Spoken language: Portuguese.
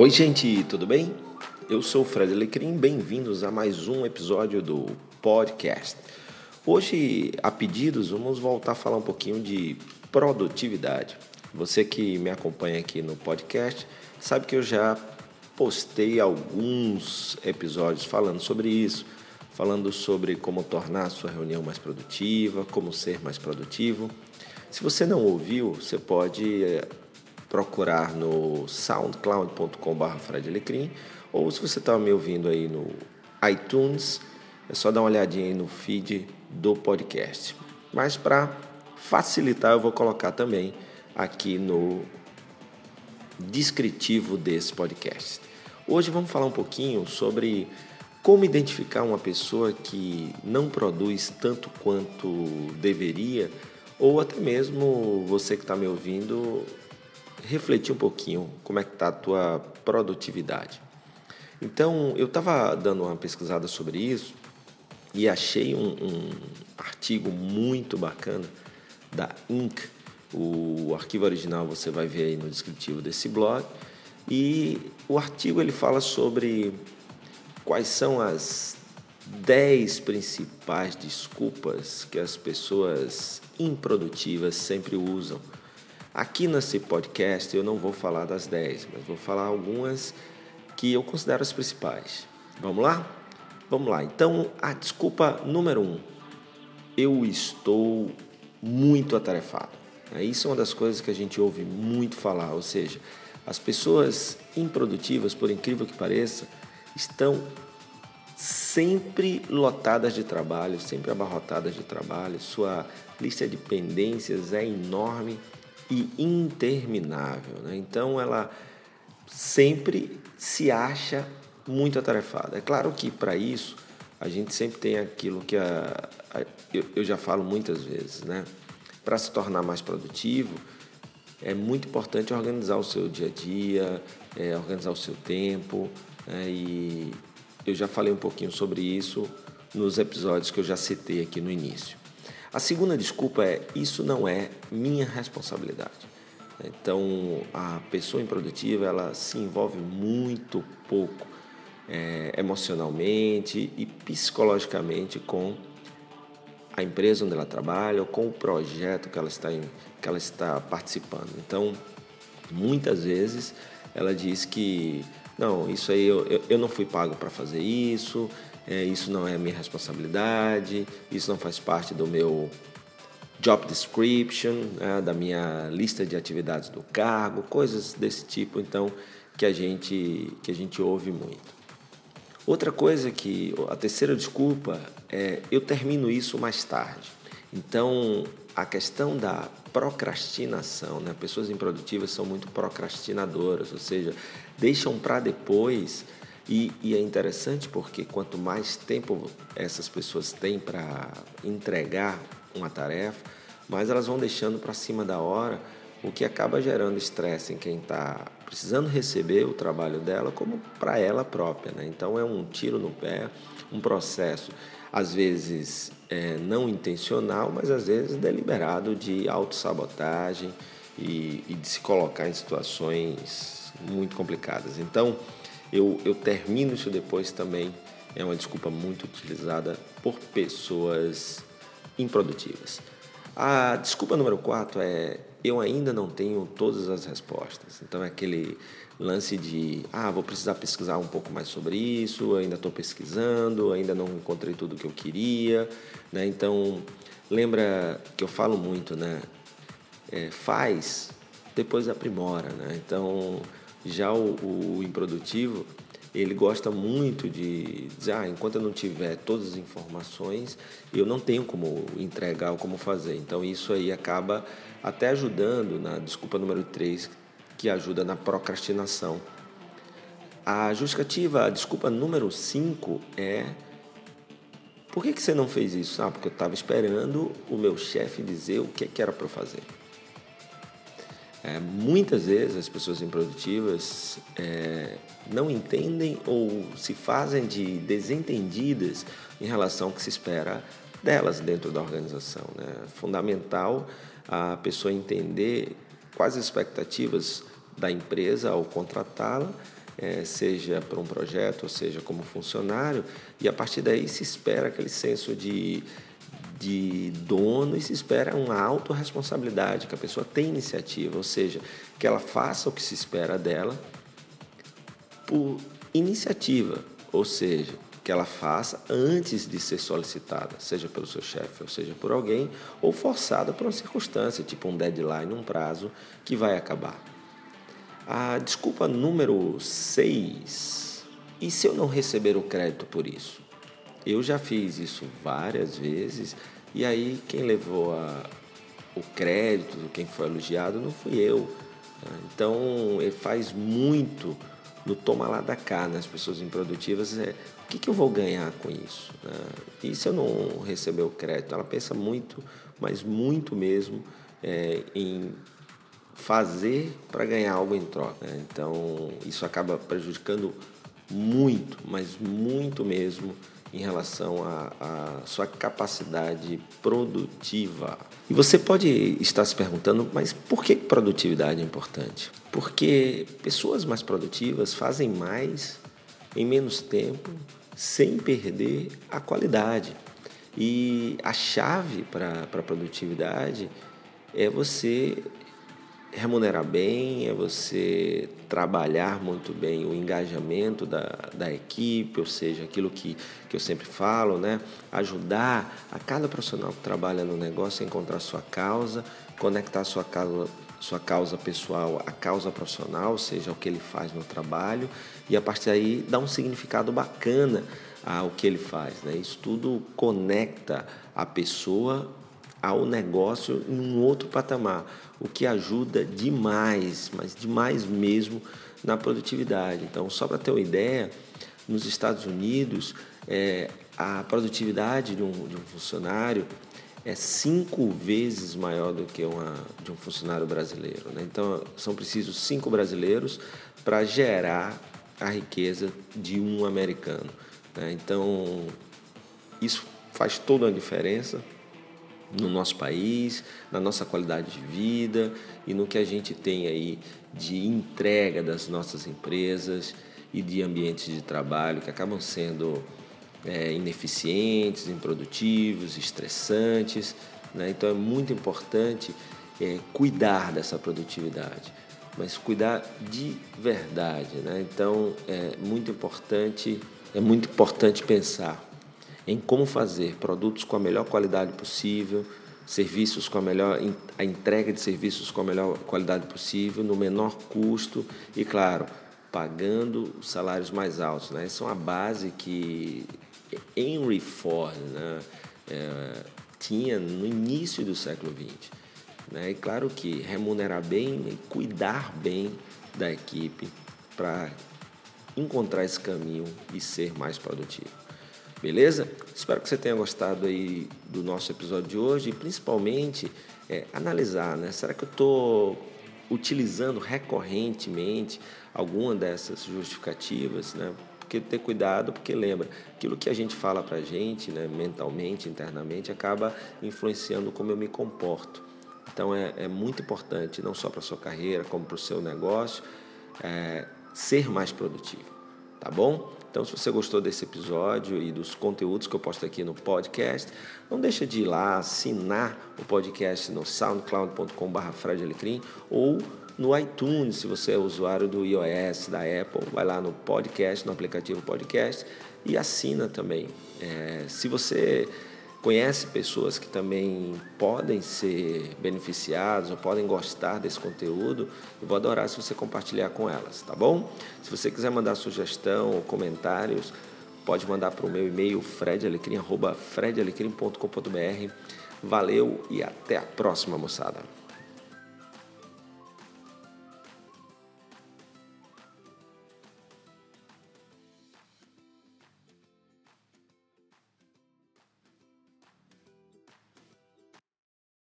Oi, gente, tudo bem? Eu sou o Fred Alecrim, bem-vindos a mais um episódio do podcast. Hoje, a pedidos, vamos voltar a falar um pouquinho de produtividade. Você que me acompanha aqui no podcast sabe que eu já postei alguns episódios falando sobre isso, falando sobre como tornar a sua reunião mais produtiva, como ser mais produtivo. Se você não ouviu, você pode eh, procurar no soundcloud.com.br Alecrim ou se você está me ouvindo aí no iTunes, é só dar uma olhadinha aí no feed do podcast. Mas para facilitar, eu vou colocar também aqui no descritivo desse podcast. Hoje vamos falar um pouquinho sobre como identificar uma pessoa que não produz tanto quanto deveria, ou até mesmo você que está me ouvindo refletir um pouquinho como é que está a tua produtividade. Então, eu estava dando uma pesquisada sobre isso e achei um, um, artigo muito bacana da Inc. O arquivo original você vai ver aí no descritivo desse blog. E o artigo ele fala sobre quais são as 10 principais desculpas que as pessoas improdutivas sempre usam Aqui nesse podcast eu não vou falar das 10, mas vou falar algumas que eu considero as principais. Vamos lá? Vamos lá. Então, a desculpa número um: eu estou muito atarefado. É, isso é uma das coisas que a gente ouve muito falar, ou seja, as pessoas improdutivas, por incrível que pareça, estão sempre lotadas de trabalho, sempre abarrotadas de trabalho, sua lista de pendências é enorme e interminável. Né? Então ela sempre se acha muito atarefada. É claro que para isso a gente sempre tem aquilo que a, a, eu, eu, já falo muitas vezes, né? Para se tornar mais produtivo, é muito importante organizar o seu dia a dia, é, organizar o seu tempo. Né? E eu já falei um pouquinho sobre isso nos episódios que eu já citei aqui no início. A segunda desculpa é: isso não é minha responsabilidade. Então, a pessoa improdutiva ela se envolve muito pouco é, emocionalmente e psicologicamente com a empresa onde ela trabalha ou com o projeto que ela está, em, que ela está participando. Então, muitas vezes ela diz que não, isso aí eu, eu, eu não fui pago para fazer isso, é, isso não é minha responsabilidade, isso não faz parte do meu job description, né, da minha lista de atividades do cargo, coisas desse tipo, então, que a gente, que a gente ouve muito. Outra coisa que, a terceira desculpa é eu termino isso mais tarde. Então, a questão da procrastinação, né? pessoas improdutivas são muito procrastinadoras, ou seja, deixam para depois e, e, é interessante porque quanto mais tempo essas pessoas têm para entregar uma tarefa, mais elas vão deixando para cima da hora, o que acaba gerando estresse em quem está precisando receber o trabalho dela, como para ela própria. Né? Então é um tiro no pé, um processo, às vezes é, não intencional, mas às vezes deliberado de autossabotagem e, e de se colocar em situações muito complicadas. Então, eu, eu termino isso depois também é uma desculpa muito utilizada por pessoas improdutivas. A desculpa número 4 é eu ainda não tenho todas as respostas. Então é aquele lance de ah, vou precisar pesquisar um pouco mais sobre isso, ainda estou pesquisando, ainda não encontrei tudo que eu queria. Né? Então lembra que eu falo muito, né? É, faz, depois aprimora. Né? Então já o, o improdutivo, ele gosta muito de dizer, ah, enquanto eu não tiver todas as informações, eu não tenho como entregar ou como fazer. Então isso aí acaba até ajudando na desculpa número 3, que ajuda na procrastinação. A justificativa, a desculpa número 5 é por que, que você não fez isso? Ah, porque eu estava esperando o meu chefe dizer o que, que era para fazer. É, muitas vezes as pessoas improdutivas é, não entendem ou se fazem de desentendidas em relação ao que se espera delas dentro da organização. Né? É fundamental a pessoa entender quais as expectativas da empresa ao contratá-la é, seja para um projeto, ou seja como funcionário, e a partir daí se espera aquele senso de, de dono e se espera uma autorresponsabilidade, que a pessoa tenha iniciativa, ou seja, que ela faça o que se espera dela por iniciativa, ou seja, que ela faça antes de ser solicitada, seja pelo seu chefe ou seja por alguém, ou forçada por uma circunstância, tipo um deadline, um prazo que vai acabar. A desculpa número 6. E se eu não receber o crédito por isso? Eu já fiz isso várias vezes e aí quem levou a, o crédito, quem foi elogiado, não fui eu. Então ele faz muito no toma lá da cá nas pessoas improdutivas é o que, que eu vou ganhar com isso? Né? E se eu não receber o crédito? Ela pensa muito, mas muito mesmo, é, em fazer para ganhar algo em troca. Né? Então isso acaba prejudicando muito, mas muito mesmo em relação à sua capacidade produtiva. E você pode estar se perguntando, mas por que produtividade é importante? Porque pessoas mais produtivas fazem mais em menos tempo, sem perder a qualidade. E a chave para a produtividade é você remunerar bem, é você trabalhar muito bem o engajamento da, da equipe, ou seja, aquilo que, que eu sempre falo, né? ajudar a cada profissional que trabalha no negócio a encontrar sua causa, conectar sua causa, sua causa pessoal à causa profissional, ou seja, o que ele faz no trabalho, e a partir daí dar um significado bacana ao que ele faz. Né? Isso tudo conecta a pessoa ao negócio em um outro patamar, o que ajuda demais, mas demais mesmo na produtividade. Então, só para ter uma ideia, nos Estados Unidos, é, a produtividade de um, de um, funcionário é cinco vezes maior do que uma de um funcionário brasileiro. Né? Então, são precisos cinco brasileiros para gerar a riqueza de um americano. Né? Então, isso faz toda a diferença no nosso país, na nossa qualidade de vida e no que a gente tem aí de entrega das nossas empresas e de ambientes de trabalho que acabam sendo é, ineficientes, improdutivos, estressantes. Né? Então é muito importante é, cuidar dessa produtividade, mas cuidar de verdade. Né? Então é muito importante, é muito importante pensar em como fazer produtos com a melhor qualidade possível, serviços com a melhor a entrega de serviços com a melhor qualidade possível, no menor custo e claro, pagando os salários mais altos, né? Essa é uma base que Henry Ford, né, é, tinha no início do século XX. Né? E claro que remunerar bem e cuidar bem da equipe para encontrar esse caminho e ser mais produtivo. Beleza? Espero que você tenha gostado aí do nosso episódio de hoje e principalmente é, analisar, né? Será que eu estou utilizando recorrentemente alguma dessas justificativas, né? Porque ter cuidado, porque lembra, aquilo que a gente fala para a gente, né, mentalmente, internamente, acaba influenciando como eu me comporto. Então é, é muito importante, não só para sua carreira, como para o seu negócio, é, ser mais produtivo, tá bom? Então, se você gostou desse episódio e dos conteúdos que eu posto aqui no podcast, não deixa de ir lá assinar o podcast no soundcloud.com.br ou no iTunes, se você é usuário do iOS, da Apple, vai lá no podcast, no aplicativo podcast e assina também. É, se você conhece pessoas que também podem ser beneficiadas ou podem gostar desse conteúdo, eu vou adorar se você compartilhar com elas, tá bom? Se você quiser mandar sugestão ou comentários, pode mandar para o meu e-mail fredalecrim.com.br. Valeu e até a próxima, moçada!